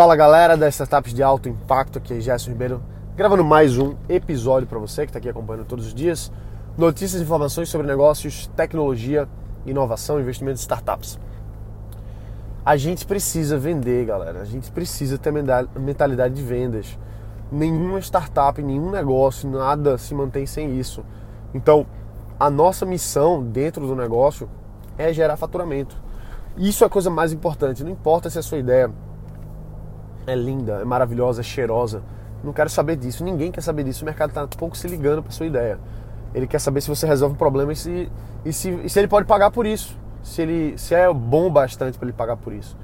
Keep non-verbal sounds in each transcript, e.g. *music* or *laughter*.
Fala galera das startups de alto impacto, aqui é Gerson Ribeiro, gravando mais um episódio para você que está aqui acompanhando todos os dias. Notícias e informações sobre negócios, tecnologia, inovação, investimento em startups. A gente precisa vender, galera. A gente precisa ter mentalidade de vendas. Nenhuma startup, nenhum negócio, nada se mantém sem isso. Então, a nossa missão dentro do negócio é gerar faturamento. Isso é a coisa mais importante. Não importa se a sua ideia é linda, é maravilhosa, é cheirosa. Não quero saber disso. Ninguém quer saber disso. O mercado está pouco se ligando para sua ideia. Ele quer saber se você resolve o problema e se, e se, e se ele pode pagar por isso. Se, ele, se é bom bastante para ele pagar por isso.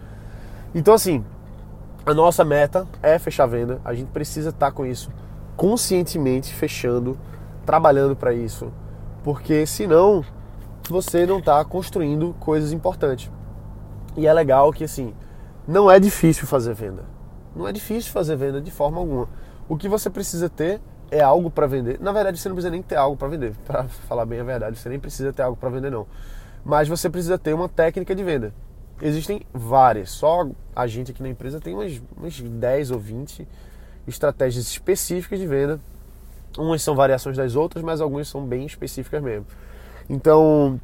Então, assim, a nossa meta é fechar a venda. A gente precisa estar tá com isso conscientemente fechando, trabalhando para isso. Porque senão você não está construindo coisas importantes. E é legal que, assim, não é difícil fazer venda não é difícil fazer venda de forma alguma. O que você precisa ter é algo para vender. Na verdade, você não precisa nem ter algo para vender. Para *laughs* falar bem a verdade, você nem precisa ter algo para vender não. Mas você precisa ter uma técnica de venda. Existem várias. Só a gente aqui na empresa tem umas, umas 10 ou 20 estratégias específicas de venda. Umas são variações das outras, mas algumas são bem específicas mesmo. Então,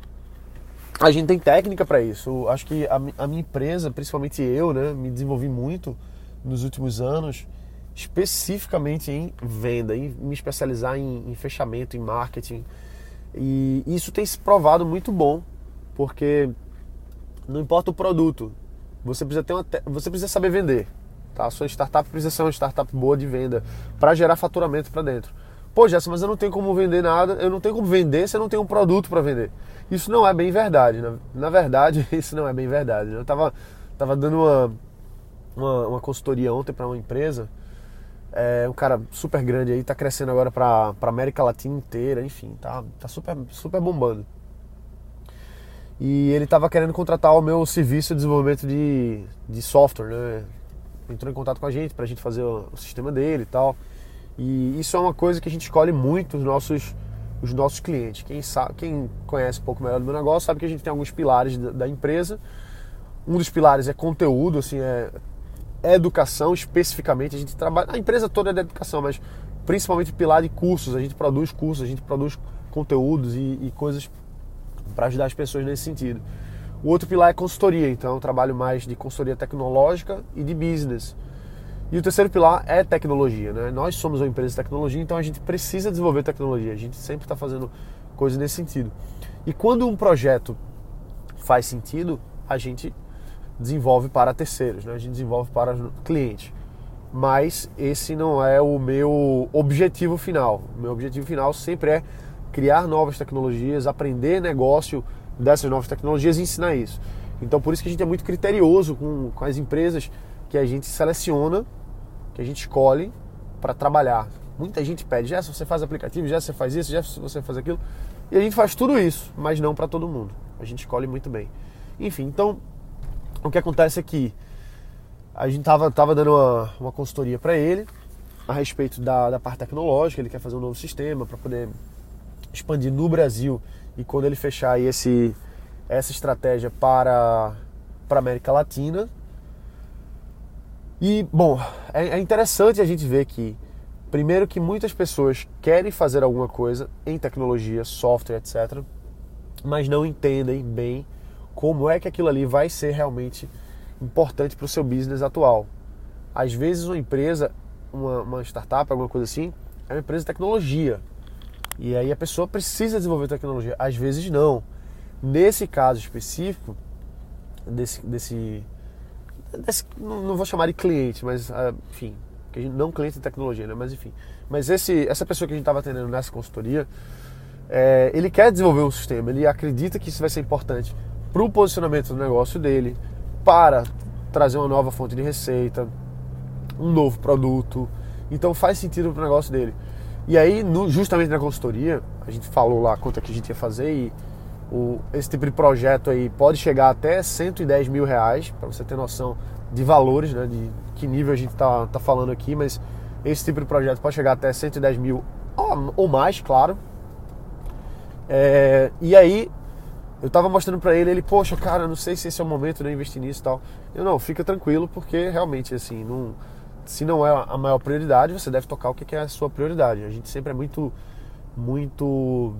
a gente tem técnica para isso. Acho que a, a minha empresa, principalmente eu, né, me desenvolvi muito nos últimos anos, especificamente em venda, em me especializar em, em fechamento, em marketing. E isso tem se provado muito bom, porque não importa o produto, você precisa ter uma, você precisa saber vender. Tá? A sua startup precisa ser uma startup boa de venda para gerar faturamento para dentro. Pô, Jessa, mas eu não tenho como vender nada, eu não tenho como vender se eu não tenho um produto para vender. Isso não é bem verdade. Na, na verdade, *laughs* isso não é bem verdade. Eu tava, tava dando uma, uma, uma consultoria ontem para uma empresa. É um cara super grande aí, tá crescendo agora para América Latina inteira, enfim, tá, tá super, super bombando. E ele estava querendo contratar o meu serviço de desenvolvimento de, de software, né? Entrou em contato com a gente para a gente fazer o, o, sistema dele e tal. E isso é uma coisa que a gente escolhe muito os nossos, os nossos clientes. Quem, sabe, quem conhece um pouco melhor do meu negócio sabe que a gente tem alguns pilares da, da empresa. Um dos pilares é conteúdo, assim, é educação especificamente. A gente trabalha, a empresa toda é de educação, mas principalmente pilar de cursos. A gente produz cursos, a gente produz conteúdos e, e coisas para ajudar as pessoas nesse sentido. O outro pilar é consultoria, então eu trabalho mais de consultoria tecnológica e de business. E o terceiro pilar é tecnologia, né? Nós somos uma empresa de tecnologia, então a gente precisa desenvolver tecnologia. A gente sempre está fazendo coisas nesse sentido. E quando um projeto faz sentido, a gente desenvolve para terceiros, né? a gente desenvolve para clientes. Mas esse não é o meu objetivo final. O meu objetivo final sempre é criar novas tecnologias, aprender negócio dessas novas tecnologias e ensinar isso. Então por isso que a gente é muito criterioso com, com as empresas que a gente seleciona, que a gente escolhe para trabalhar. Muita gente pede, já você faz aplicativo, já você faz isso, já você faz aquilo. E a gente faz tudo isso, mas não para todo mundo. A gente escolhe muito bem. Enfim, então o que acontece é que a gente tava, tava dando uma, uma consultoria para ele a respeito da, da parte tecnológica, ele quer fazer um novo sistema para poder expandir no Brasil e quando ele fechar esse, essa estratégia para, para América Latina. E, bom, é, é interessante a gente ver que, primeiro, que muitas pessoas querem fazer alguma coisa em tecnologia, software, etc., mas não entendem bem como é que aquilo ali vai ser realmente importante para o seu business atual. Às vezes uma empresa, uma, uma startup, alguma coisa assim, é uma empresa de tecnologia. E aí a pessoa precisa desenvolver tecnologia. Às vezes não. Nesse caso específico, desse, desse, desse não vou chamar de cliente, mas ah, enfim, não cliente de tecnologia, né? Mas enfim, mas esse, essa pessoa que a gente estava atendendo nessa consultoria, é, ele quer desenvolver um sistema, ele acredita que isso vai ser importante para o posicionamento do negócio dele, para trazer uma nova fonte de receita, um novo produto. Então faz sentido para o negócio dele. E aí, no, justamente na consultoria, a gente falou lá quanto é que a gente ia fazer e o, esse tipo de projeto aí pode chegar até 110 mil reais, para você ter noção de valores, né, de que nível a gente está tá falando aqui, mas esse tipo de projeto pode chegar até 110 mil ou, ou mais, claro. É, e aí eu tava mostrando para ele, ele, poxa, cara, não sei se esse é o momento de eu investir nisso e tal. Eu não, fica tranquilo, porque realmente, assim, não, se não é a maior prioridade, você deve tocar o que é a sua prioridade. A gente sempre é muito, muito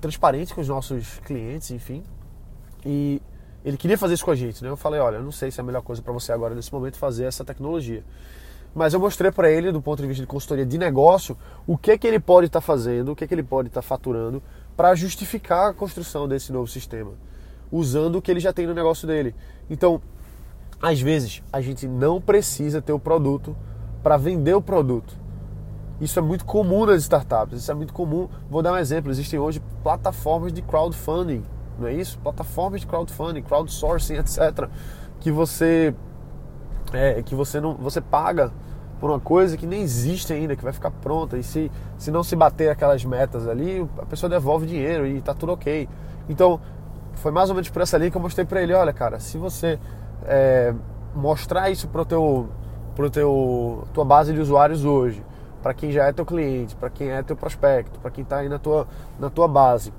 transparente com os nossos clientes, enfim. E ele queria fazer isso com a gente, né? Eu falei, olha, eu não sei se é a melhor coisa para você agora nesse momento fazer essa tecnologia. Mas eu mostrei para ele, do ponto de vista de consultoria de negócio, o que é que ele pode estar tá fazendo, o que é que ele pode estar tá faturando para justificar a construção desse novo sistema, usando o que ele já tem no negócio dele. Então, às vezes, a gente não precisa ter o produto para vender o produto. Isso é muito comum nas startups, isso é muito comum. Vou dar um exemplo: existem hoje plataformas de crowdfunding, não é isso? Plataformas de crowdfunding, crowdsourcing, etc. Que você é, que você não você paga por uma coisa que nem existe ainda, que vai ficar pronta. E se, se não se bater aquelas metas ali, a pessoa devolve dinheiro e tá tudo ok. Então, foi mais ou menos por essa linha que eu mostrei para ele: olha, cara, se você é, mostrar isso para teu, pro teu tua base de usuários hoje, para quem já é teu cliente, para quem é teu prospecto, para quem está aí na tua, na tua base,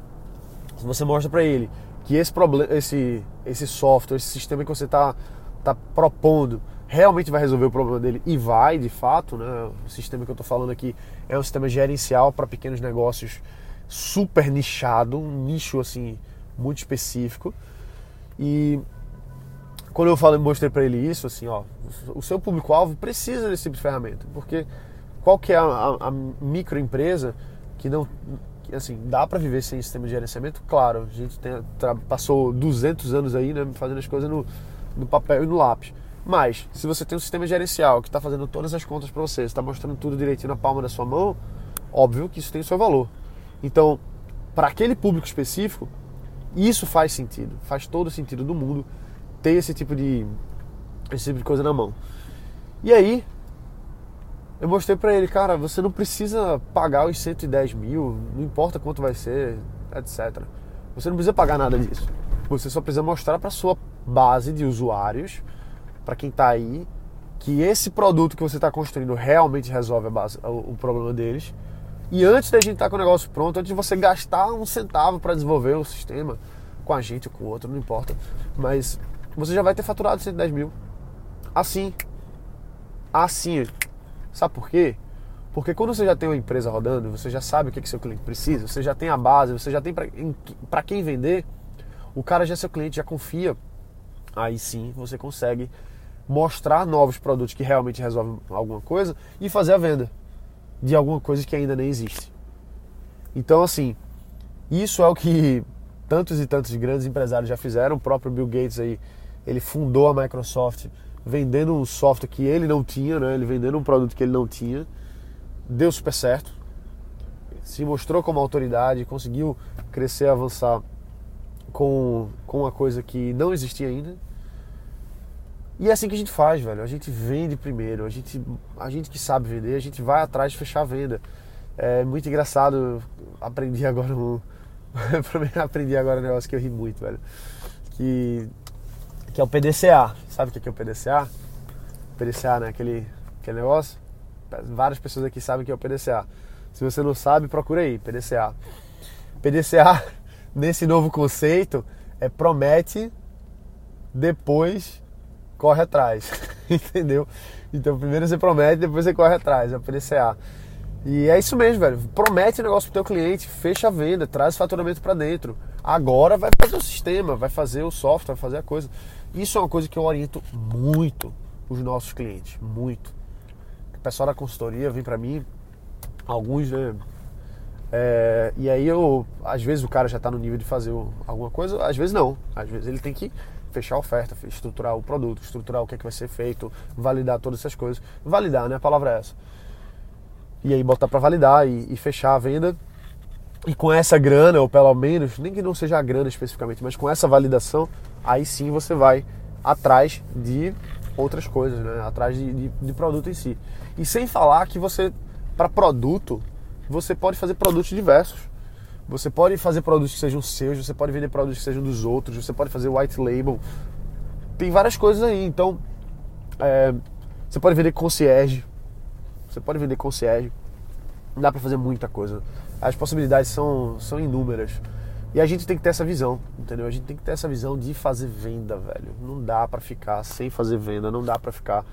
se você mostra para ele que esse problema, esse, esse software, esse sistema que você está tá propondo realmente vai resolver o problema dele e vai, de fato, né? O sistema que eu estou falando aqui é um sistema gerencial para pequenos negócios super nichado, um nicho assim muito específico. E quando eu falei, mostrei para ele isso, assim, ó, o seu público-alvo precisa desse tipo de ferramenta, porque qual que é a, a, a microempresa que não, assim, dá para viver sem sistema de gerenciamento? Claro, a gente tem, passou 200 anos aí, né, fazendo as coisas no, no papel e no lápis. Mas, se você tem um sistema gerencial que está fazendo todas as contas para você, está mostrando tudo direitinho na palma da sua mão, óbvio que isso tem o seu valor. Então, para aquele público específico, isso faz sentido, faz todo sentido do mundo ter esse tipo de esse tipo de coisa na mão. E aí eu mostrei para ele, cara, você não precisa pagar os 110 mil, não importa quanto vai ser, etc. Você não precisa pagar nada disso. Você só precisa mostrar para sua base de usuários, para quem está aí, que esse produto que você está construindo realmente resolve base, o, o, problema deles. E antes da gente estar tá com o negócio pronto, antes de você gastar um centavo para desenvolver o sistema, com a gente ou com o outro, não importa. Mas você já vai ter faturado 110 mil. Assim. Assim. Sabe por quê? Porque quando você já tem uma empresa rodando, você já sabe o que, que seu cliente precisa, você já tem a base, você já tem para quem vender, o cara já é seu cliente, já confia. Aí sim você consegue mostrar novos produtos que realmente resolvem alguma coisa e fazer a venda de alguma coisa que ainda nem existe. Então, assim, isso é o que tantos e tantos grandes empresários já fizeram. O próprio Bill Gates aí ele fundou a Microsoft vendendo um software que ele não tinha, né? ele vendendo um produto que ele não tinha, deu super certo, se mostrou como autoridade, conseguiu crescer, avançar com, com uma coisa que não existia ainda. E é assim que a gente faz, velho. A gente vende primeiro, a gente, a gente que sabe vender, a gente vai atrás de fechar a venda. É muito engraçado, aprendi agora um. *laughs* aprendi agora um negócio que eu ri muito, velho. Que que é o PDCA. Sabe o que é o PDCA? PDCA, né? Aquele, aquele negócio. Várias pessoas aqui sabem o que é o PDCA. Se você não sabe, procura aí, PDCA. PDCA, *laughs* nesse novo conceito, é promete, depois corre atrás. *laughs* Entendeu? Então primeiro você promete, depois você corre atrás. É o PDCA. E é isso mesmo, velho. Promete o negócio pro teu cliente, fecha a venda, traz faturamento para dentro. Agora vai fazer o sistema, vai fazer o software, vai fazer a coisa. Isso é uma coisa que eu oriento muito os nossos clientes, muito. O pessoal da consultoria vem para mim, alguns, né? É, e aí eu, às vezes o cara já está no nível de fazer alguma coisa, às vezes não. Às vezes ele tem que fechar a oferta, estruturar o produto, estruturar o que é que vai ser feito, validar todas essas coisas. Validar, né? A palavra é essa. E aí botar para validar e, e fechar a venda e com essa grana, ou pelo menos, nem que não seja a grana especificamente, mas com essa validação, aí sim você vai atrás de outras coisas, né? atrás de, de, de produto em si. E sem falar que você, para produto, você pode fazer produtos diversos. Você pode fazer produtos que sejam seus, você pode vender produtos que sejam dos outros, você pode fazer white label. Tem várias coisas aí. Então, é, você pode vender concierge. Você pode vender concierge. Dá para fazer muita coisa. As possibilidades são, são inúmeras. E a gente tem que ter essa visão, entendeu? A gente tem que ter essa visão de fazer venda, velho. Não dá para ficar sem fazer venda, não dá para ficar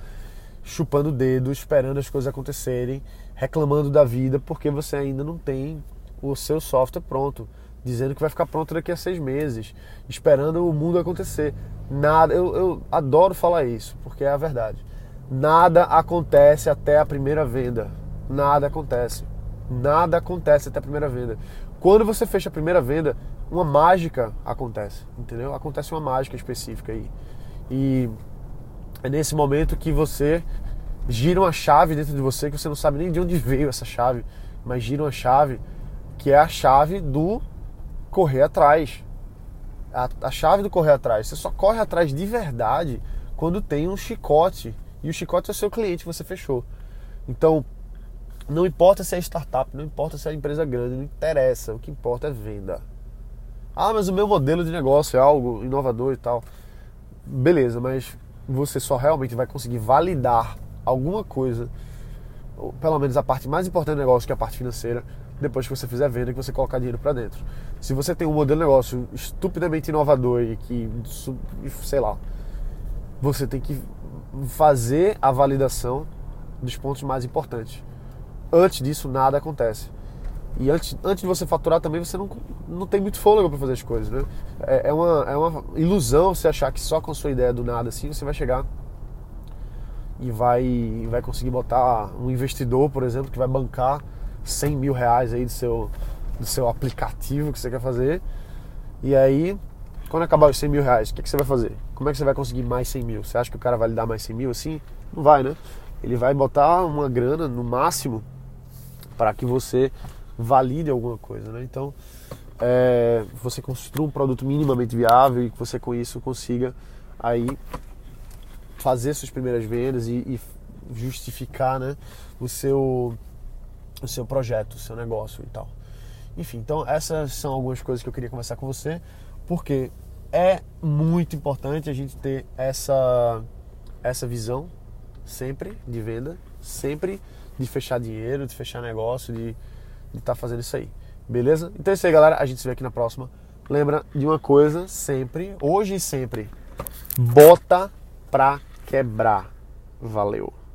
chupando o dedo, esperando as coisas acontecerem, reclamando da vida porque você ainda não tem o seu software pronto, dizendo que vai ficar pronto daqui a seis meses, esperando o mundo acontecer. Nada, eu, eu adoro falar isso, porque é a verdade. Nada acontece até a primeira venda. Nada acontece. Nada acontece até a primeira venda. Quando você fecha a primeira venda, uma mágica acontece, entendeu? Acontece uma mágica específica aí. E é nesse momento que você gira uma chave dentro de você que você não sabe nem de onde veio essa chave, mas gira uma chave que é a chave do correr atrás. A, a chave do correr atrás. Você só corre atrás de verdade quando tem um chicote. E o chicote é o seu cliente você fechou. Então, não importa se é startup, não importa se é empresa grande, não interessa. O que importa é venda. Ah, mas o meu modelo de negócio é algo inovador e tal. Beleza, mas você só realmente vai conseguir validar alguma coisa, pelo menos a parte mais importante do negócio, que é a parte financeira, depois que você fizer a venda que você colocar dinheiro para dentro. Se você tem um modelo de negócio estupidamente inovador e que, sei lá, você tem que fazer a validação dos pontos mais importantes. Antes disso, nada acontece. E antes, antes de você faturar também, você não, não tem muito fôlego para fazer as coisas, né? É, é, uma, é uma ilusão você achar que só com a sua ideia do nada assim você vai chegar e vai, vai conseguir botar um investidor, por exemplo, que vai bancar 100 mil reais aí do seu, do seu aplicativo que você quer fazer. E aí, quando acabar os 100 mil reais, o que, que você vai fazer? Como é que você vai conseguir mais 100 mil? Você acha que o cara vai lhe dar mais 100 mil assim? Não vai, né? Ele vai botar uma grana no máximo para que você valide alguma coisa, né? Então, é, você construa um produto minimamente viável e que você com isso consiga aí fazer suas primeiras vendas e, e justificar, né, o seu o seu projeto, o seu negócio e tal. Enfim, então essas são algumas coisas que eu queria conversar com você, porque é muito importante a gente ter essa essa visão sempre de venda, sempre de fechar dinheiro, de fechar negócio, de estar tá fazendo isso aí. Beleza? Então é isso aí, galera. A gente se vê aqui na próxima. Lembra de uma coisa sempre, hoje e sempre. Bota pra quebrar. Valeu.